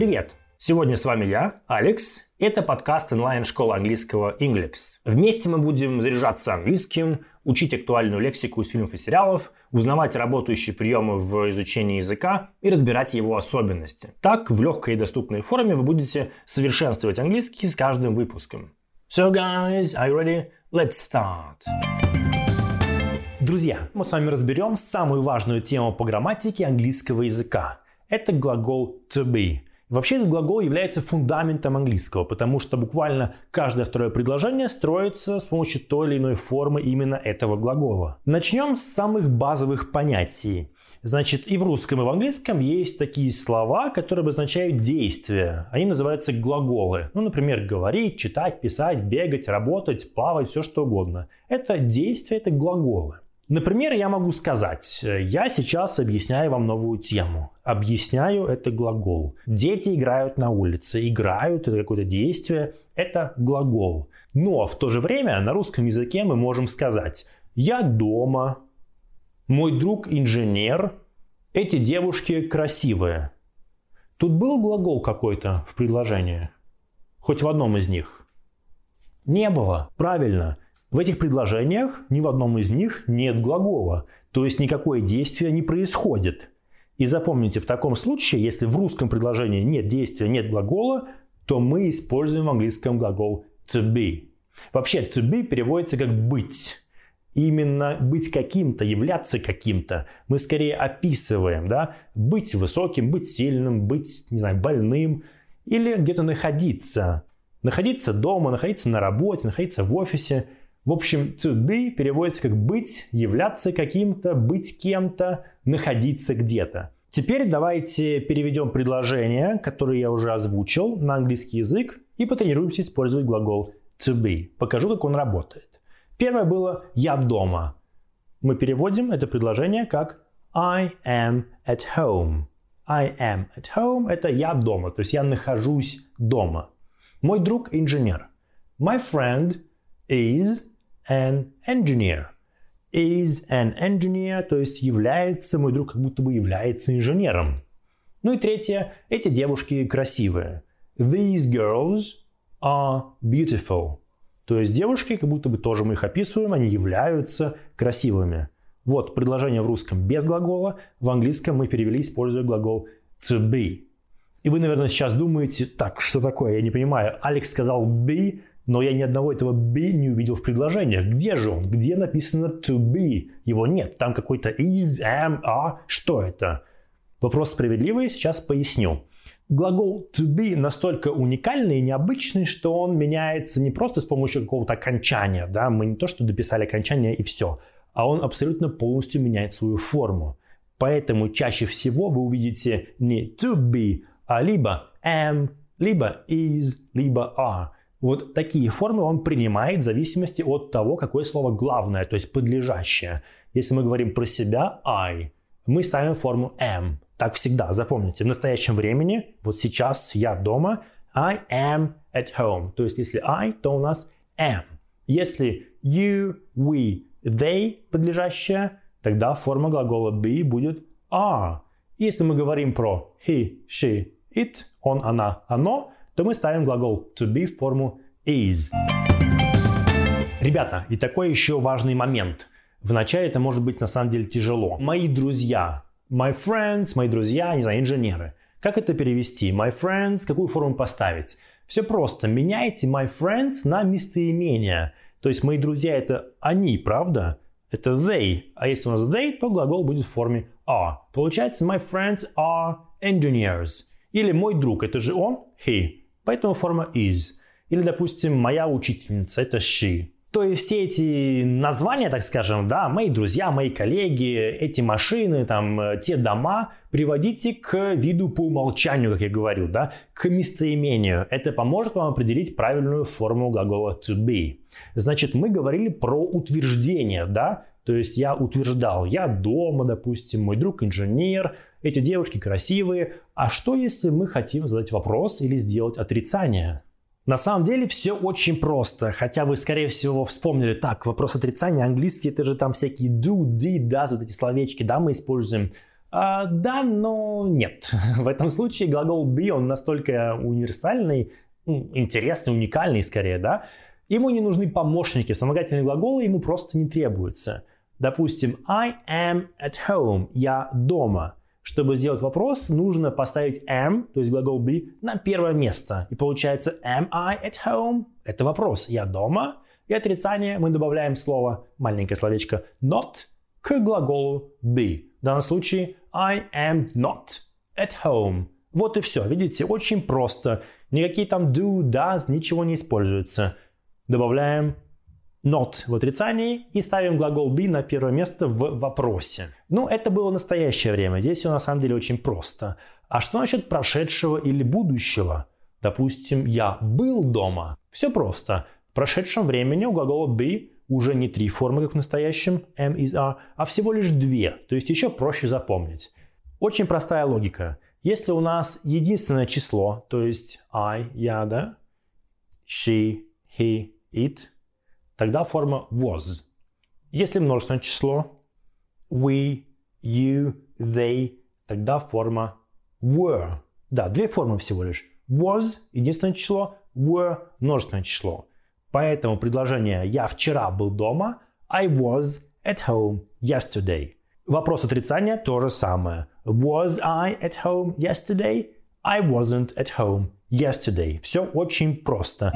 Привет! Сегодня с вами я, Алекс. Это подкаст онлайн-школы английского Inglix. Вместе мы будем заряжаться английским, учить актуальную лексику из фильмов и сериалов, узнавать работающие приемы в изучении языка и разбирать его особенности. Так, в легкой и доступной форме вы будете совершенствовать английский с каждым выпуском. So guys, are you ready? Let's start! Друзья, мы с вами разберем самую важную тему по грамматике английского языка. Это глагол to be – Вообще этот глагол является фундаментом английского, потому что буквально каждое второе предложение строится с помощью той или иной формы именно этого глагола. Начнем с самых базовых понятий. Значит, и в русском, и в английском есть такие слова, которые обозначают действия. Они называются глаголы. Ну, например, говорить, читать, писать, бегать, работать, плавать, все что угодно. Это действия, это глаголы. Например, я могу сказать, я сейчас объясняю вам новую тему. Объясняю – это глагол. Дети играют на улице. Играют – это какое-то действие, это глагол. Но в то же время на русском языке мы можем сказать «я дома», «мой друг инженер», «эти девушки красивые». Тут был глагол какой-то в предложении? Хоть в одном из них? Не было. Правильно. В этих предложениях ни в одном из них нет глагола, то есть никакое действие не происходит. И запомните, в таком случае, если в русском предложении нет действия, нет глагола, то мы используем в английском глагол to be. Вообще, to be переводится как быть. Именно быть каким-то, являться каким-то. Мы скорее описываем, да, быть высоким, быть сильным, быть, не знаю, больным или где-то находиться. Находиться дома, находиться на работе, находиться в офисе – в общем, to be переводится как быть, являться каким-то, быть кем-то, находиться где-то. Теперь давайте переведем предложение, которое я уже озвучил, на английский язык и потренируемся использовать глагол to be. Покажу, как он работает. Первое было «я дома». Мы переводим это предложение как I am at home. I am at home – это «я дома», то есть я нахожусь дома. Мой друг – инженер. My friend is an engineer. Is an engineer, то есть является, мой друг как будто бы является инженером. Ну и третье, эти девушки красивые. These girls are beautiful. То есть девушки, как будто бы тоже мы их описываем, они являются красивыми. Вот предложение в русском без глагола, в английском мы перевели, используя глагол to be. И вы, наверное, сейчас думаете, так, что такое, я не понимаю. Алекс сказал be, но я ни одного этого be не увидел в предложениях. Где же он? Где написано to be? Его нет. Там какой-то is, am, are. Что это? Вопрос справедливый, сейчас поясню. Глагол to be настолько уникальный и необычный, что он меняется не просто с помощью какого-то окончания. Да? Мы не то, что дописали окончание и все, а он абсолютно полностью меняет свою форму. Поэтому чаще всего вы увидите не to be, а либо am, либо is, либо are. Вот такие формы он принимает в зависимости от того, какое слово главное, то есть подлежащее. Если мы говорим про себя I, мы ставим форму am. Так всегда, запомните, в настоящем времени, вот сейчас я дома, I am at home. То есть если I, то у нас am. Если you, we, they подлежащее, тогда форма глагола be будет are. Если мы говорим про he, she, it, он, она, оно, то мы ставим глагол to be в форму is. Ребята, и такой еще важный момент. Вначале это может быть на самом деле тяжело. Мои друзья, my friends, мои друзья, не знаю, инженеры. Как это перевести? My friends, какую форму поставить? Все просто. Меняйте my friends на местоимение. То есть мои друзья это они, правда? Это they. А если у нас they, то глагол будет в форме are. Получается my friends are engineers. Или мой друг, это же он, he. Поэтому форма is. Или, допустим, моя учительница, это she. То есть все эти названия, так скажем, да, мои друзья, мои коллеги, эти машины, там, э, те дома, приводите к виду по умолчанию, как я говорю, да, к местоимению. Это поможет вам определить правильную форму глагола to be. Значит, мы говорили про утверждение, да, то есть я утверждал, я дома, допустим, мой друг инженер, эти девушки красивые. А что, если мы хотим задать вопрос или сделать отрицание? На самом деле все очень просто, хотя вы, скорее всего, вспомнили, так, вопрос отрицания, английский, это же там всякие do, did, does, вот эти словечки, да, мы используем. А, да, но нет. В этом случае глагол be, он настолько универсальный, интересный, уникальный скорее, да, ему не нужны помощники, вспомогательные глаголы ему просто не требуются. Допустим, I am at home, я дома. Чтобы сделать вопрос, нужно поставить am, то есть глагол be, на первое место. И получается am I at home? Это вопрос. Я дома? И отрицание мы добавляем слово, маленькое словечко not к глаголу be. В данном случае I am not at home. Вот и все. Видите, очень просто. Никакие там do, does, ничего не используются. Добавляем not в отрицании и ставим глагол be на первое место в вопросе. Ну, это было настоящее время. Здесь все на самом деле очень просто. А что насчет прошедшего или будущего? Допустим, я был дома. Все просто. В прошедшем времени у глагола be уже не три формы, как в настоящем am, is, are, а всего лишь две. То есть еще проще запомнить. Очень простая логика. Если у нас единственное число, то есть I, я, да, she, he, it, тогда форма was. Если множественное число we, you, they, тогда форма were. Да, две формы всего лишь. Was – единственное число, were – множественное число. Поэтому предложение «я вчера был дома» I was at home yesterday. Вопрос отрицания то же самое. Was I at home yesterday? I wasn't at home yesterday. Все очень просто.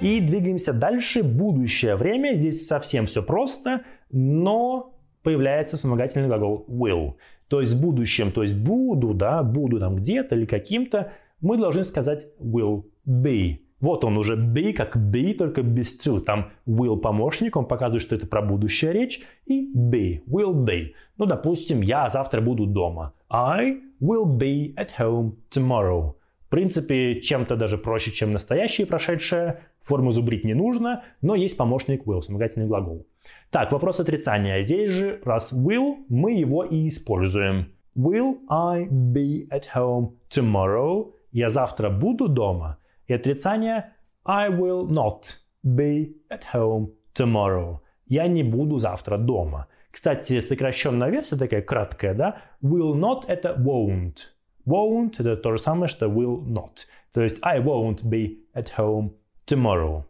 И двигаемся дальше. Будущее время. Здесь совсем все просто, но появляется вспомогательный глагол will. То есть в будущем, то есть буду, да, буду там где-то или каким-то, мы должны сказать will be. Вот он уже be как be, только без to. Там will помощник, он показывает, что это про будущее речь. И be, will be. Ну, допустим, я завтра буду дома. I will be at home tomorrow. В принципе, чем-то даже проще, чем настоящее прошедшее. Форму зубрить не нужно, но есть помощник will, вспомогательный глагол. Так, вопрос отрицания. Здесь же, раз will, мы его и используем. Will I be at home tomorrow? Я завтра буду дома? И отрицание I will not be at home tomorrow. Я не буду завтра дома. Кстати, сокращенная версия такая краткая, да? Will not это won't. Won't это то же самое, что will not. То есть I won't be at home tomorrow.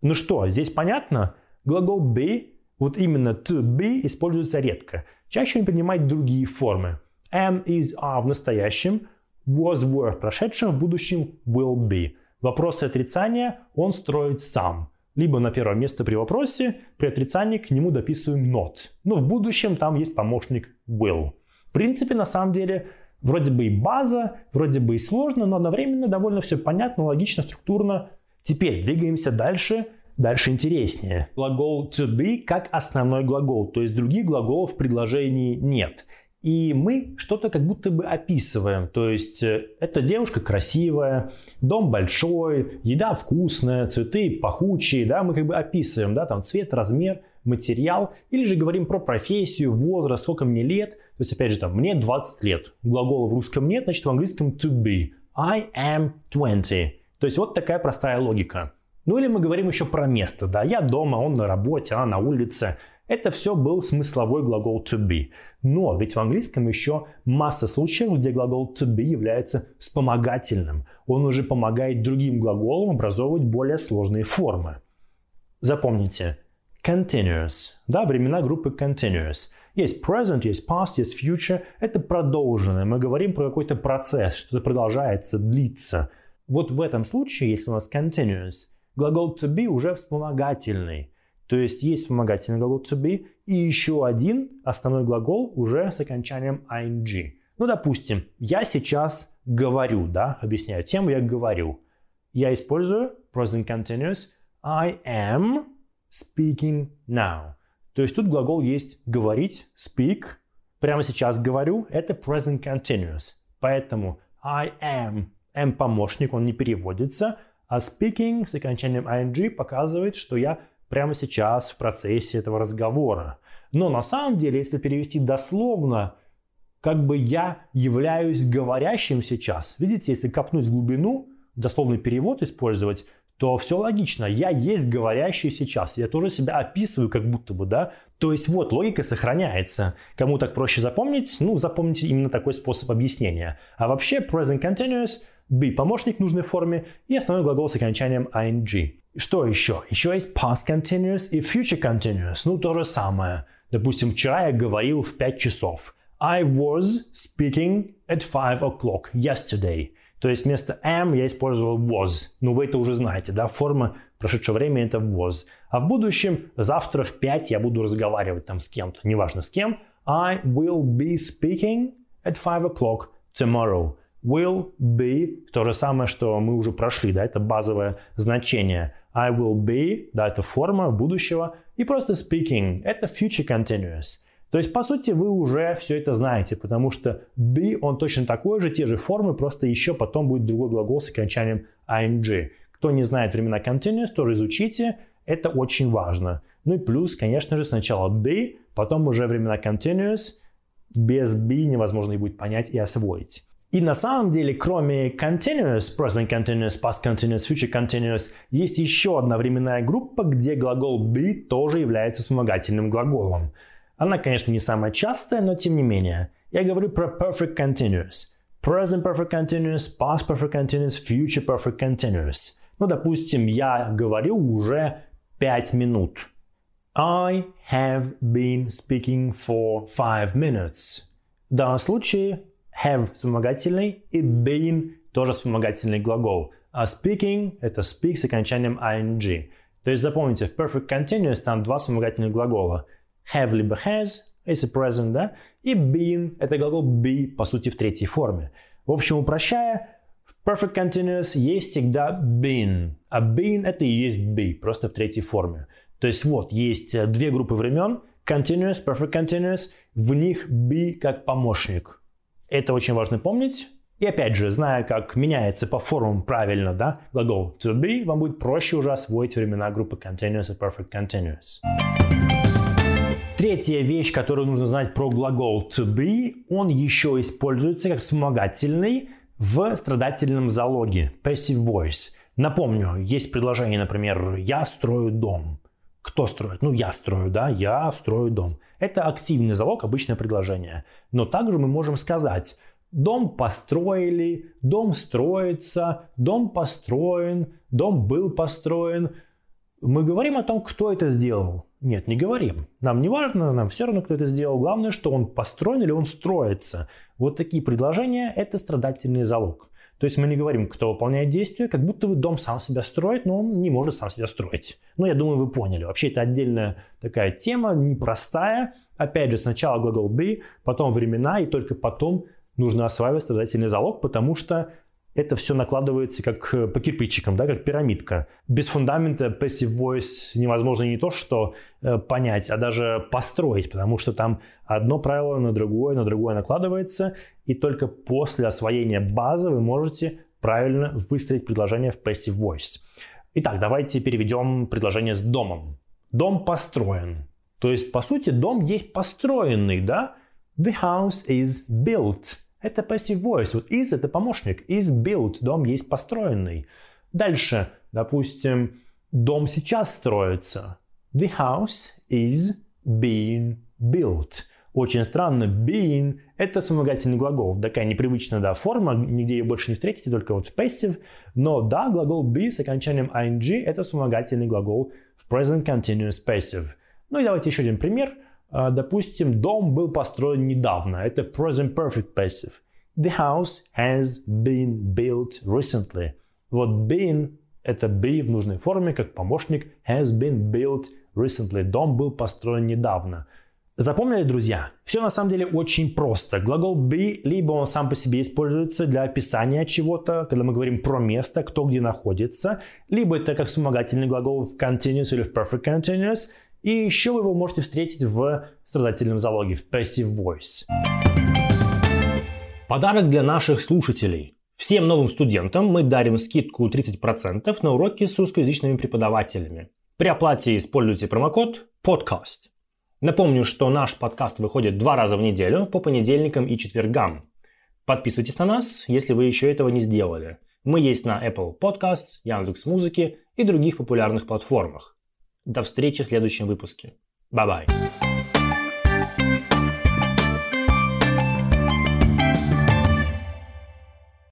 Ну что, здесь понятно? Глагол be, вот именно to be, используется редко. Чаще он принимает другие формы. Am, is, are в настоящем, was, were в прошедшем, в будущем will be. Вопросы отрицания он строит сам. Либо на первое место при вопросе, при отрицании к нему дописываем not. Но в будущем там есть помощник will. В принципе, на самом деле, вроде бы и база, вроде бы и сложно, но одновременно довольно все понятно, логично, структурно. Теперь двигаемся дальше Дальше интереснее. Глагол to be как основной глагол, то есть других глаголов в предложении нет и мы что-то как будто бы описываем. То есть э, эта девушка красивая, дом большой, еда вкусная, цветы пахучие, да, мы как бы описываем, да, там цвет, размер, материал, или же говорим про профессию, возраст, сколько мне лет. То есть, опять же, там, мне 20 лет. Глагола в русском нет, значит, в английском to be. I am 20. То есть, вот такая простая логика. Ну или мы говорим еще про место, да, я дома, он на работе, она на улице. Это все был смысловой глагол to be. Но ведь в английском еще масса случаев, где глагол to be является вспомогательным. Он уже помогает другим глаголам образовывать более сложные формы. Запомните, continuous, да, времена группы continuous. Есть present, есть past, есть future. Это продолженное. Мы говорим про какой-то процесс, что-то продолжается, длится. Вот в этом случае, если у нас continuous, глагол to be уже вспомогательный. То есть есть вспомогательный глагол to be и еще один основной глагол уже с окончанием ing. Ну, допустим, я сейчас говорю, да, объясняю тему, я говорю. Я использую present continuous I am speaking now. То есть тут глагол есть говорить, speak. Прямо сейчас говорю, это present continuous. Поэтому I am, am помощник, он не переводится, а speaking с окончанием ing показывает, что я прямо сейчас в процессе этого разговора. Но на самом деле, если перевести дословно, как бы я являюсь говорящим сейчас. Видите, если копнуть глубину, дословный перевод использовать, то все логично. Я есть говорящий сейчас. Я тоже себя описываю как будто бы, да. То есть вот логика сохраняется. Кому так проще запомнить? Ну, запомните именно такой способ объяснения. А вообще present continuous be помощник в нужной форме и основной глагол с окончанием ing. Что еще? Еще есть past continuous и future continuous. Ну, то же самое. Допустим, вчера я говорил в 5 часов. I was speaking at 5 o'clock yesterday. То есть вместо am я использовал was. Ну, вы это уже знаете, да? Форма прошедшего времени это was. А в будущем завтра в 5 я буду разговаривать там с кем-то, неважно с кем. I will be speaking at 5 o'clock tomorrow. Will be то же самое, что мы уже прошли, да, это базовое значение. I will be, да, это форма будущего. И просто speaking, это future continuous. То есть, по сути, вы уже все это знаете, потому что be, он точно такой же, те же формы, просто еще потом будет другой глагол с окончанием ing. Кто не знает времена continuous, тоже изучите, это очень важно. Ну и плюс, конечно же, сначала be, потом уже времена continuous, без be невозможно и будет понять и освоить. И на самом деле, кроме continuous, present continuous, past continuous, future continuous, есть еще одна временная группа, где глагол be тоже является вспомогательным глаголом. Она, конечно, не самая частая, но тем не менее. Я говорю про perfect continuous. Present perfect continuous, past perfect continuous, future perfect continuous. Ну, допустим, я говорю уже 5 минут. I have been speaking for 5 minutes. В данном случае have вспомогательный и been тоже вспомогательный глагол. А speaking это speak с окончанием ing. То есть запомните, в perfect continuous там два вспомогательных глагола – have либо has, если present, да, и been – это глагол be, по сути, в третьей форме. В общем, упрощая, в perfect continuous есть всегда been, а been – это и есть be, просто в третьей форме. То есть вот, есть э, две группы времен, continuous, perfect continuous, в них be как помощник. Это очень важно помнить. И опять же, зная, как меняется по формам правильно да, глагол to be, вам будет проще уже освоить времена группы continuous и perfect continuous. Третья вещь, которую нужно знать про глагол to be, он еще используется как вспомогательный в страдательном залоге, passive voice. Напомню, есть предложение, например, «я строю дом». Кто строит? Ну, я строю, да, я строю дом. Это активный залог, обычное предложение. Но также мы можем сказать Дом построили, дом строится, дом построен, дом был построен. Мы говорим о том, кто это сделал. Нет, не говорим. Нам не важно, нам все равно, кто это сделал. Главное, что он построен или он строится. Вот такие предложения – это страдательный залог. То есть мы не говорим, кто выполняет действие, как будто дом сам себя строит, но он не может сам себя строить. Ну, я думаю, вы поняли. Вообще, это отдельная такая тема, непростая. Опять же, сначала глагол be, потом времена, и только потом нужно осваивать страдательный залог, потому что это все накладывается как э, по кирпичикам, да, как пирамидка. Без фундамента passive voice невозможно не то, что э, понять, а даже построить, потому что там одно правило на другое, на другое накладывается, и только после освоения базы вы можете правильно выстроить предложение в passive voice. Итак, давайте переведем предложение с домом. Дом построен. То есть, по сути, дом есть построенный, да? The house is built. Это passive voice. Вот is это помощник. Is built. Дом есть построенный. Дальше, допустим, дом сейчас строится. The house is being built. Очень странно, being – это вспомогательный глагол. Такая непривычная да, форма, нигде ее больше не встретите, только вот в passive. Но да, глагол be с окончанием ing – это вспомогательный глагол в present continuous passive. Ну и давайте еще один пример – допустим, дом был построен недавно. Это present perfect passive. The house has been built recently. Вот been – это be в нужной форме, как помощник. Has been built recently. Дом был построен недавно. Запомнили, друзья? Все на самом деле очень просто. Глагол be, либо он сам по себе используется для описания чего-то, когда мы говорим про место, кто где находится, либо это как вспомогательный глагол в continuous или в perfect continuous – и еще вы его можете встретить в страдательном залоге, в passive voice. Подарок для наших слушателей. Всем новым студентам мы дарим скидку 30% на уроки с русскоязычными преподавателями. При оплате используйте промокод PODCAST. Напомню, что наш подкаст выходит два раза в неделю по понедельникам и четвергам. Подписывайтесь на нас, если вы еще этого не сделали. Мы есть на Apple Podcasts, Яндекс.Музыке и других популярных платформах. До встречи в следующем выпуске. Bye-bye.